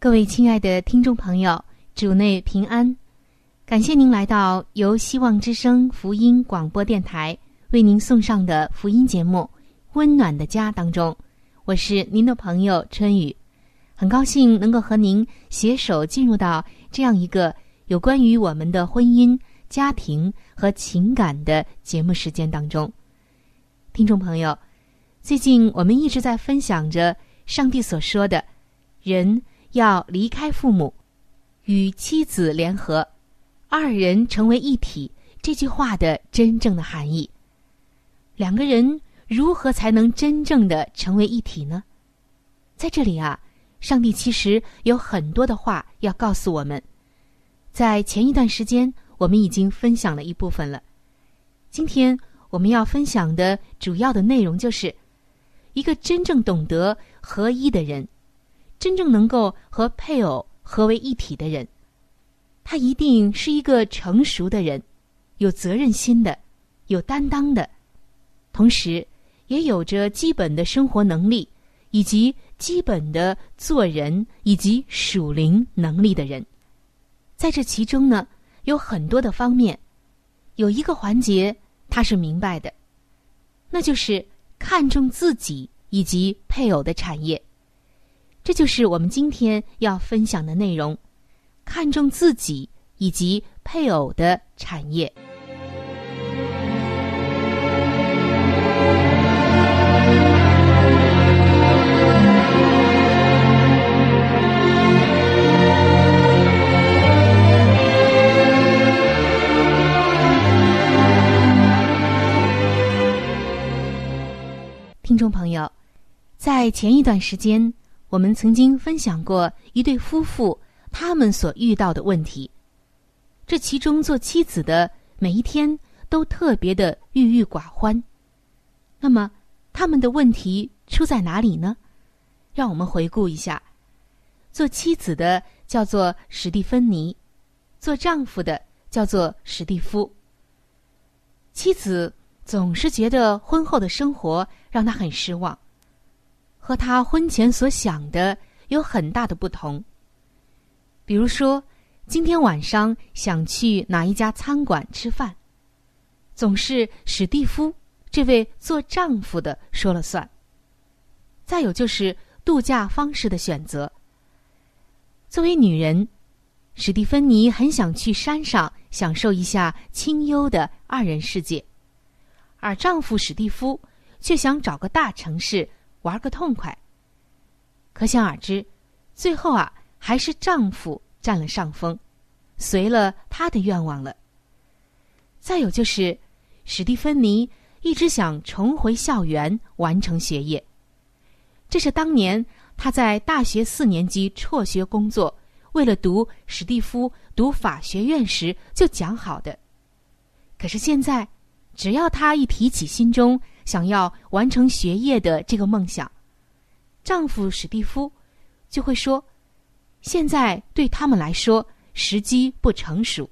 各位亲爱的听众朋友，主内平安！感谢您来到由希望之声福音广播电台为您送上的福音节目《温暖的家》当中，我是您的朋友春雨，很高兴能够和您携手进入到这样一个有关于我们的婚姻、家庭和情感的节目时间当中。听众朋友，最近我们一直在分享着上帝所说的人。要离开父母，与妻子联合，二人成为一体。这句话的真正的含义，两个人如何才能真正的成为一体呢？在这里啊，上帝其实有很多的话要告诉我们。在前一段时间，我们已经分享了一部分了。今天我们要分享的主要的内容，就是一个真正懂得合一的人。真正能够和配偶合为一体的人，他一定是一个成熟的人，有责任心的，有担当的，同时也有着基本的生活能力以及基本的做人以及属灵能力的人。在这其中呢，有很多的方面，有一个环节他是明白的，那就是看重自己以及配偶的产业。这就是我们今天要分享的内容：看重自己以及配偶的产业。听众朋友，在前一段时间。我们曾经分享过一对夫妇他们所遇到的问题，这其中做妻子的每一天都特别的郁郁寡欢。那么他们的问题出在哪里呢？让我们回顾一下：做妻子的叫做史蒂芬妮，做丈夫的叫做史蒂夫。妻子总是觉得婚后的生活让她很失望。和他婚前所想的有很大的不同。比如说，今天晚上想去哪一家餐馆吃饭，总是史蒂夫这位做丈夫的说了算。再有就是度假方式的选择。作为女人，史蒂芬妮很想去山上享受一下清幽的二人世界，而丈夫史蒂夫却想找个大城市。玩个痛快。可想而知，最后啊，还是丈夫占了上风，随了他的愿望了。再有就是，史蒂芬妮一直想重回校园完成学业，这是当年他在大学四年级辍学工作，为了读史蒂夫读法学院时就讲好的。可是现在，只要他一提起心中。想要完成学业的这个梦想，丈夫史蒂夫就会说：“现在对他们来说时机不成熟，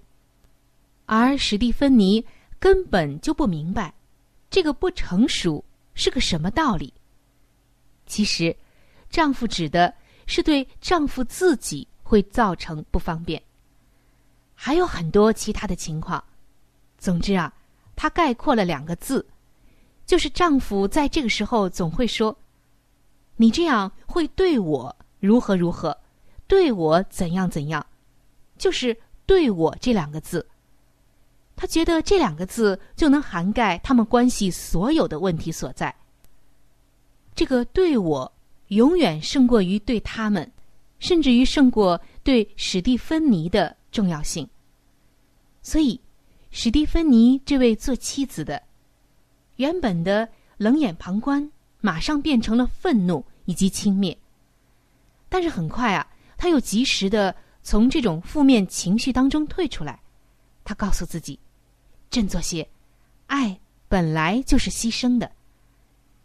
而史蒂芬妮根本就不明白这个不成熟是个什么道理。其实，丈夫指的是对丈夫自己会造成不方便，还有很多其他的情况。总之啊，他概括了两个字，就是丈夫在这个时候总会说：“你这样会对我如何如何。”对我怎样怎样，就是“对我”这两个字。他觉得这两个字就能涵盖他们关系所有的问题所在。这个“对我”永远胜过于对他们，甚至于胜过对史蒂芬妮的重要性。所以，史蒂芬妮这位做妻子的，原本的冷眼旁观，马上变成了愤怒以及轻蔑。但是很快啊。他又及时的从这种负面情绪当中退出来，他告诉自己：“振作些，爱本来就是牺牲的。”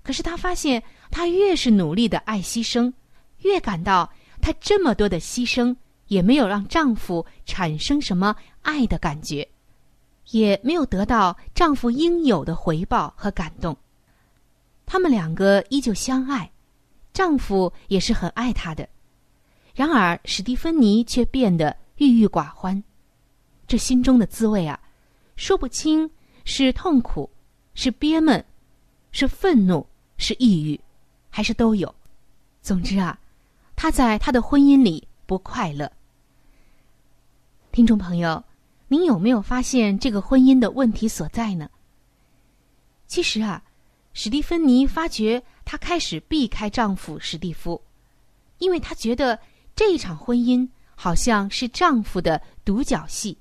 可是他发现，他越是努力的爱牺牲，越感到他这么多的牺牲也没有让丈夫产生什么爱的感觉，也没有得到丈夫应有的回报和感动。他们两个依旧相爱，丈夫也是很爱她的。然而，史蒂芬妮却变得郁郁寡欢，这心中的滋味啊，说不清是痛苦，是憋闷，是愤怒，是抑郁，还是都有。总之啊，她在她的婚姻里不快乐。听众朋友，您有没有发现这个婚姻的问题所在呢？其实啊，史蒂芬妮发觉她开始避开丈夫史蒂夫，因为她觉得。这一场婚姻好像是丈夫的独角戏，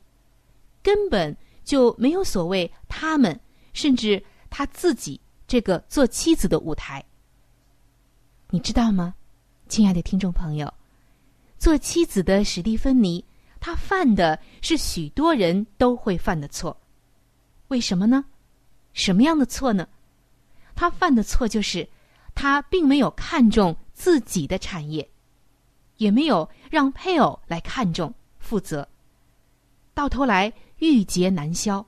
根本就没有所谓他们，甚至她自己这个做妻子的舞台。你知道吗，亲爱的听众朋友，做妻子的史蒂芬妮，他犯的是许多人都会犯的错。为什么呢？什么样的错呢？他犯的错就是，他并没有看重自己的产业。也没有让配偶来看重、负责，到头来郁结难消。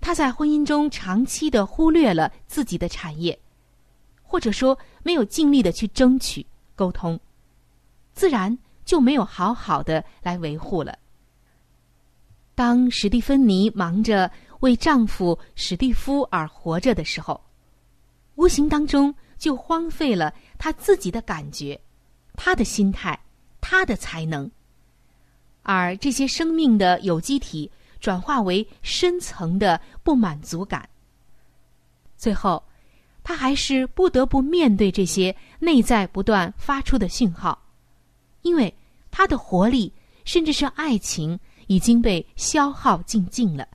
他在婚姻中长期的忽略了自己的产业，或者说没有尽力的去争取、沟通，自然就没有好好的来维护了。当史蒂芬妮忙着为丈夫史蒂夫而活着的时候，无形当中就荒废了她自己的感觉。他的心态，他的才能，而这些生命的有机体转化为深层的不满足感。最后，他还是不得不面对这些内在不断发出的讯号，因为他的活力，甚至是爱情，已经被消耗尽尽了。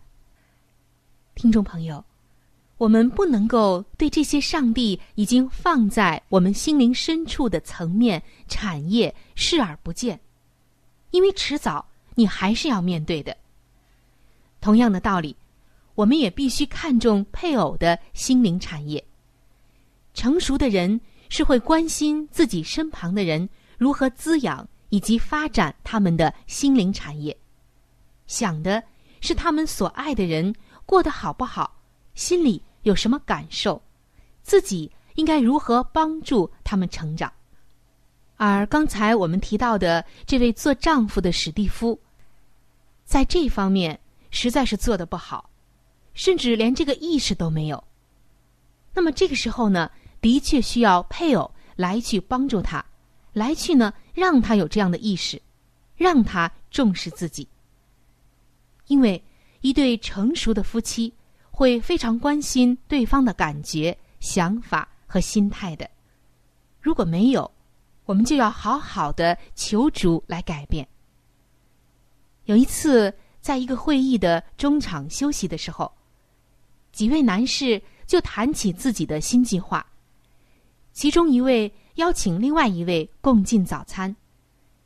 听众朋友。我们不能够对这些上帝已经放在我们心灵深处的层面产业视而不见，因为迟早你还是要面对的。同样的道理，我们也必须看重配偶的心灵产业。成熟的人是会关心自己身旁的人如何滋养以及发展他们的心灵产业，想的是他们所爱的人过得好不好。心里有什么感受，自己应该如何帮助他们成长？而刚才我们提到的这位做丈夫的史蒂夫，在这方面实在是做的不好，甚至连这个意识都没有。那么这个时候呢，的确需要配偶来去帮助他，来去呢让他有这样的意识，让他重视自己。因为一对成熟的夫妻。会非常关心对方的感觉、想法和心态的。如果没有，我们就要好好的求主来改变。有一次，在一个会议的中场休息的时候，几位男士就谈起自己的新计划。其中一位邀请另外一位共进早餐，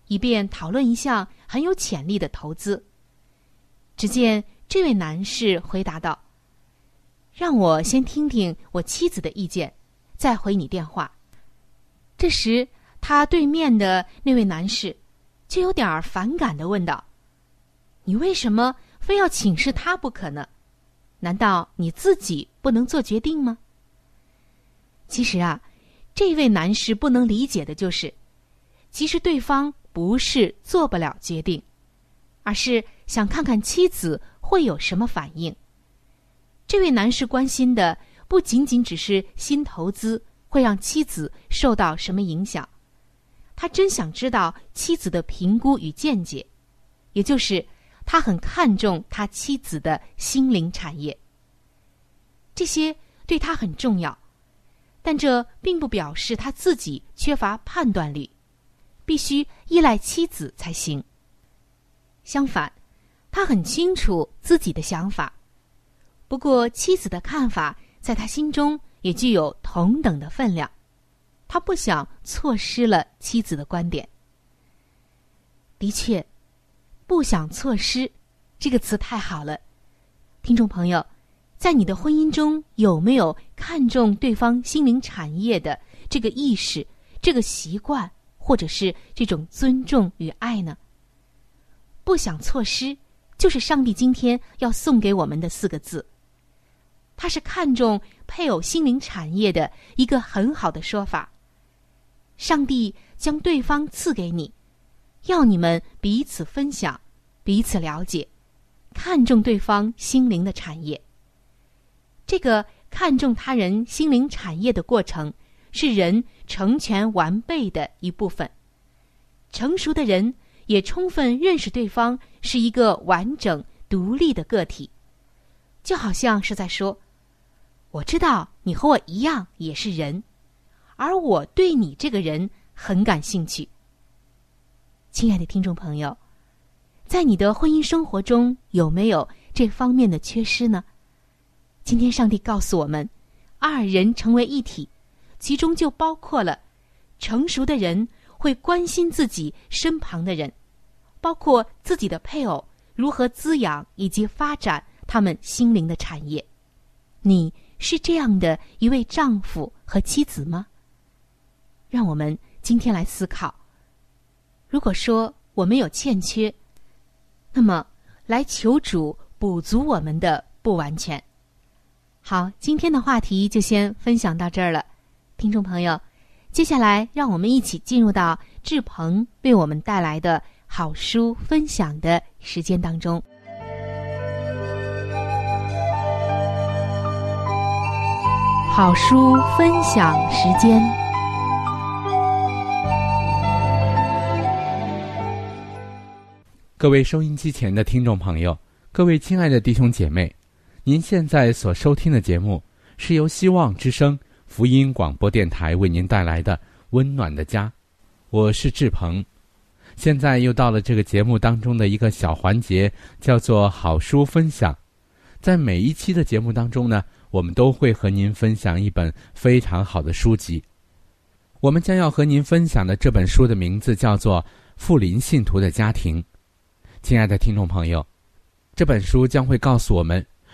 以便讨论一项很有潜力的投资。只见这位男士回答道。让我先听听我妻子的意见，再回你电话。这时，他对面的那位男士就有点反感的问道：“你为什么非要请示他不可呢？难道你自己不能做决定吗？”其实啊，这位男士不能理解的就是，其实对方不是做不了决定，而是想看看妻子会有什么反应。这位男士关心的不仅仅只是新投资会让妻子受到什么影响，他真想知道妻子的评估与见解，也就是他很看重他妻子的心灵产业。这些对他很重要，但这并不表示他自己缺乏判断力，必须依赖妻子才行。相反，他很清楚自己的想法。不过，妻子的看法在他心中也具有同等的分量，他不想错失了妻子的观点。的确，不想错失这个词太好了。听众朋友，在你的婚姻中有没有看重对方心灵产业的这个意识、这个习惯，或者是这种尊重与爱呢？不想错失，就是上帝今天要送给我们的四个字。他是看重配偶心灵产业的一个很好的说法。上帝将对方赐给你，要你们彼此分享、彼此了解，看重对方心灵的产业。这个看重他人心灵产业的过程，是人成全完备的一部分。成熟的人也充分认识对方是一个完整独立的个体，就好像是在说。我知道你和我一样也是人，而我对你这个人很感兴趣。亲爱的听众朋友，在你的婚姻生活中有没有这方面的缺失呢？今天上帝告诉我们，二人成为一体，其中就包括了成熟的人会关心自己身旁的人，包括自己的配偶如何滋养以及发展他们心灵的产业。你。是这样的一位丈夫和妻子吗？让我们今天来思考。如果说我们有欠缺，那么来求主补足我们的不完全。好，今天的话题就先分享到这儿了，听众朋友，接下来让我们一起进入到志鹏为我们带来的好书分享的时间当中。好书分享时间。各位收音机前的听众朋友，各位亲爱的弟兄姐妹，您现在所收听的节目是由希望之声福音广播电台为您带来的《温暖的家》，我是志鹏。现在又到了这个节目当中的一个小环节，叫做好书分享。在每一期的节目当中呢。我们都会和您分享一本非常好的书籍。我们将要和您分享的这本书的名字叫做《富林信徒的家庭》。亲爱的听众朋友，这本书将会告诉我们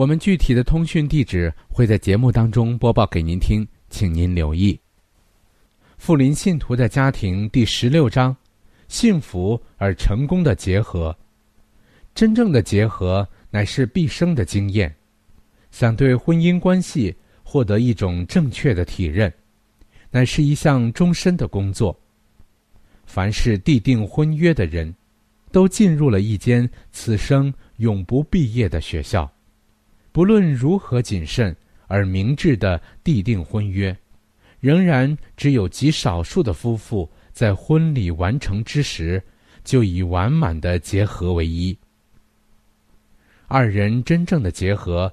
我们具体的通讯地址会在节目当中播报给您听，请您留意。富林信徒的家庭第十六章：幸福而成功的结合。真正的结合乃是毕生的经验。想对婚姻关系。获得一种正确的体认，乃是一项终身的工作。凡是缔定婚约的人，都进入了一间此生永不毕业的学校。不论如何谨慎而明智的缔定婚约，仍然只有极少数的夫妇在婚礼完成之时，就以完满的结合为一。二人真正的结合。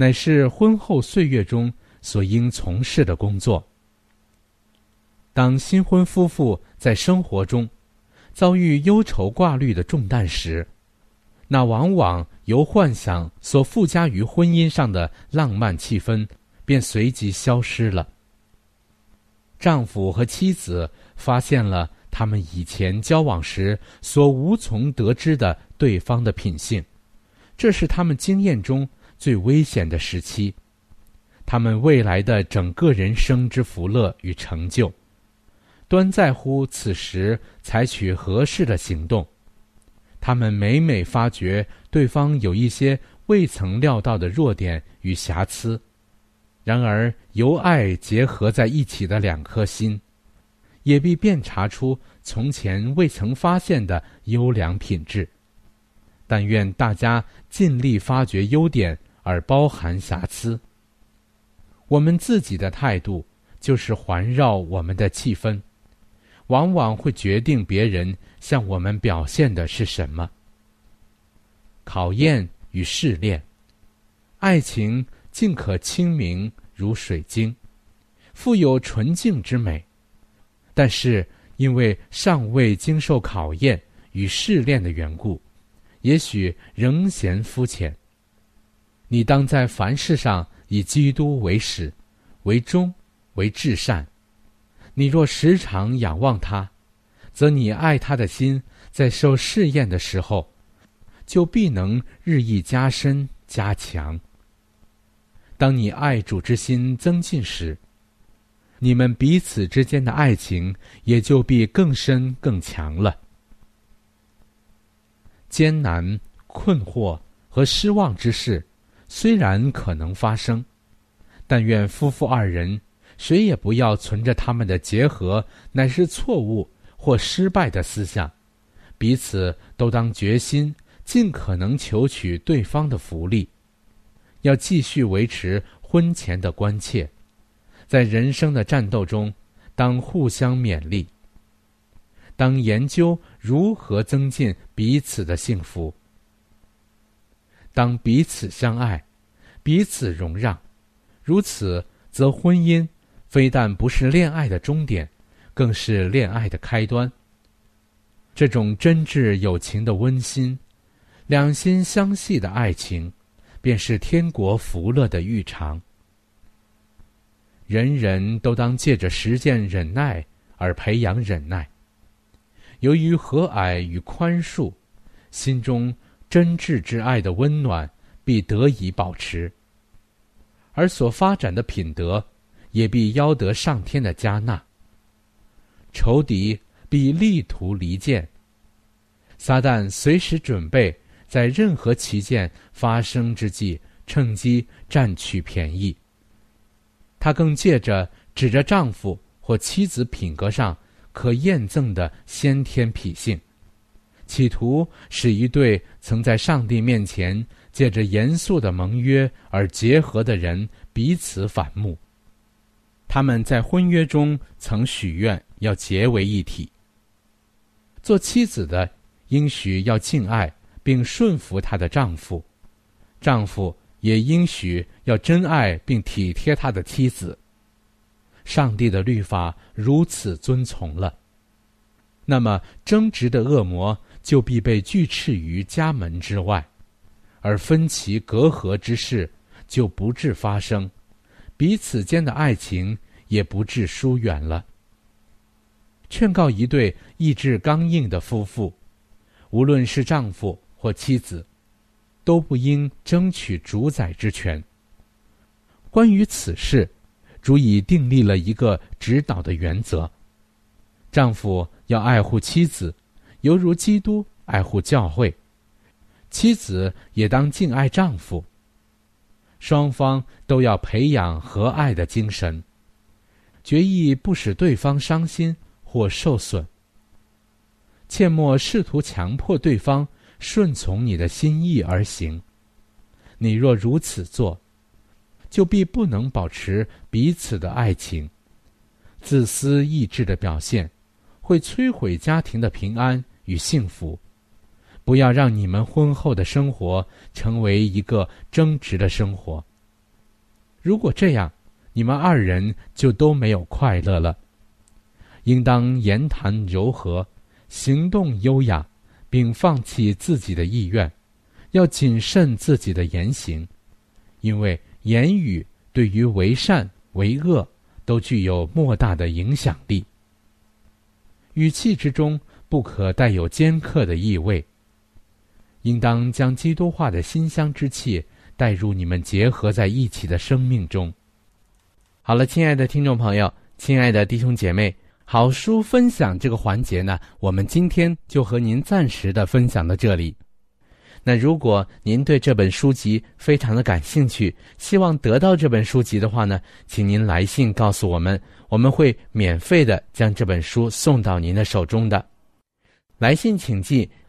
乃是婚后岁月中所应从事的工作。当新婚夫妇在生活中遭遇忧愁挂虑的重担时，那往往由幻想所附加于婚姻上的浪漫气氛，便随即消失了。丈夫和妻子发现了他们以前交往时所无从得知的对方的品性，这是他们经验中最危险的时期。他们未来的整个人生之福乐与成就，端在乎此时采取合适的行动。他们每每发觉对方有一些未曾料到的弱点与瑕疵，然而由爱结合在一起的两颗心，也必辨查出从前未曾发现的优良品质。但愿大家尽力发掘优点，而包含瑕疵。我们自己的态度，就是环绕我们的气氛，往往会决定别人向我们表现的是什么。考验与试炼，爱情尽可清明如水晶，富有纯净之美，但是因为尚未经受考验与试炼的缘故，也许仍嫌肤浅。你当在凡事上。以基督为始，为终，为至善。你若时常仰望他，则你爱他的心在受试验的时候，就必能日益加深加强。当你爱主之心增进时，你们彼此之间的爱情也就必更深更强了。艰难、困惑和失望之事。虽然可能发生，但愿夫妇二人谁也不要存着他们的结合乃是错误或失败的思想，彼此都当决心尽可能求取对方的福利，要继续维持婚前的关切，在人生的战斗中，当互相勉励，当研究如何增进彼此的幸福。当彼此相爱，彼此容让，如此，则婚姻非但不是恋爱的终点，更是恋爱的开端。这种真挚友情的温馨，两心相系的爱情，便是天国福乐的预尝。人人都当借着实践忍耐而培养忍耐。由于和蔼与宽恕，心中。真挚之爱的温暖必得以保持，而所发展的品德也必邀得上天的加纳。仇敌必力图离间，撒旦随时准备在任何旗舰发生之际趁机占取便宜。他更借着指着丈夫或妻子品格上可验证的先天脾性。企图使一对曾在上帝面前借着严肃的盟约而结合的人彼此反目。他们在婚约中曾许愿要结为一体。做妻子的应许要敬爱并顺服她的丈夫，丈夫也应许要珍爱并体贴他的妻子。上帝的律法如此遵从了，那么争执的恶魔。就必被拒斥于家门之外，而分歧隔阂之事就不致发生，彼此间的爱情也不致疏远了。劝告一对意志刚硬的夫妇，无论是丈夫或妻子，都不应争取主宰之权。关于此事，主已订立了一个指导的原则：丈夫要爱护妻子。犹如基督爱护教会，妻子也当敬爱丈夫。双方都要培养和爱的精神，决意不使对方伤心或受损。切莫试图强迫对方顺从你的心意而行。你若如此做，就必不能保持彼此的爱情。自私意志的表现。会摧毁家庭的平安与幸福，不要让你们婚后的生活成为一个争执的生活。如果这样，你们二人就都没有快乐了。应当言谈柔和，行动优雅，并放弃自己的意愿，要谨慎自己的言行，因为言语对于为善为恶都具有莫大的影响力。语气之中不可带有尖刻的意味，应当将基督化的馨香之气带入你们结合在一起的生命中。好了，亲爱的听众朋友，亲爱的弟兄姐妹，好书分享这个环节呢，我们今天就和您暂时的分享到这里。那如果您对这本书籍非常的感兴趣，希望得到这本书籍的话呢，请您来信告诉我们，我们会免费的将这本书送到您的手中的。来信请寄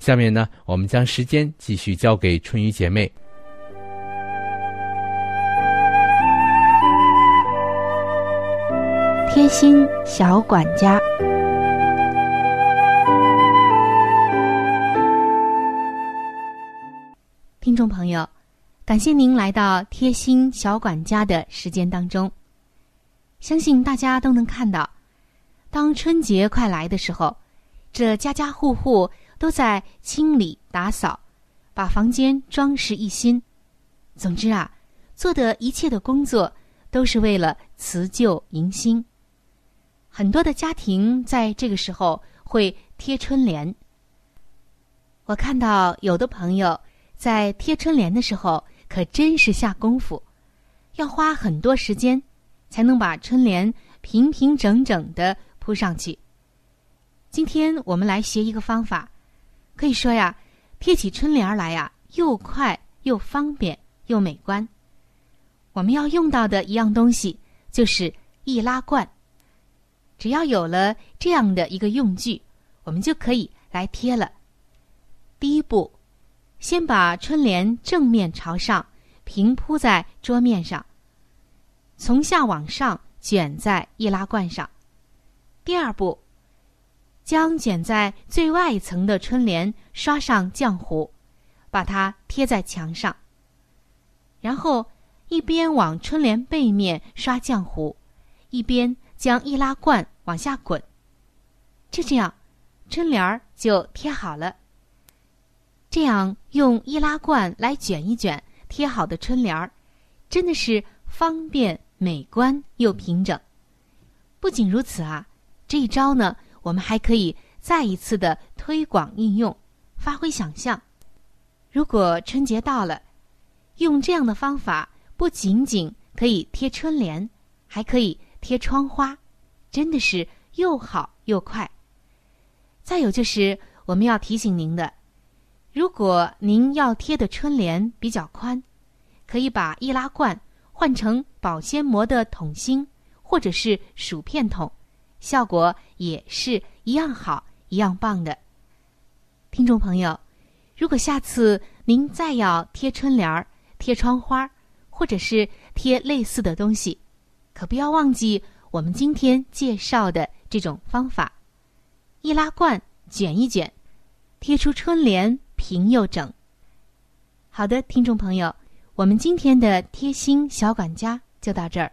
下面呢，我们将时间继续交给春雨姐妹。贴心小管家，听众朋友，感谢您来到贴心小管家的时间当中。相信大家都能看到，当春节快来的时候，这家家户户都在清理打扫，把房间装饰一新。总之啊，做的一切的工作都是为了辞旧迎新。很多的家庭在这个时候会贴春联。我看到有的朋友在贴春联的时候可真是下功夫，要花很多时间才能把春联平平整整的铺上去。今天我们来学一个方法，可以说呀，贴起春联来呀，又快又方便又美观。我们要用到的一样东西就是易拉罐。只要有了这样的一个用具，我们就可以来贴了。第一步，先把春联正面朝上平铺在桌面上，从下往上卷在易拉罐上。第二步，将卷在最外层的春联刷上浆糊，把它贴在墙上。然后一边往春联背面刷浆糊，一边。将易拉罐往下滚，就这样，春联儿就贴好了。这样用易拉罐来卷一卷贴好的春联儿，真的是方便、美观又平整。不仅如此啊，这一招呢，我们还可以再一次的推广应用，发挥想象。如果春节到了，用这样的方法，不仅仅可以贴春联，还可以。贴窗花，真的是又好又快。再有就是我们要提醒您的，如果您要贴的春联比较宽，可以把易拉罐换成保鲜膜的桶芯或者是薯片桶，效果也是一样好一样棒的。听众朋友，如果下次您再要贴春联儿、贴窗花，或者是贴类似的东西。可不要忘记我们今天介绍的这种方法：易拉罐卷一卷，贴出春联平又整。好的，听众朋友，我们今天的贴心小管家就到这儿。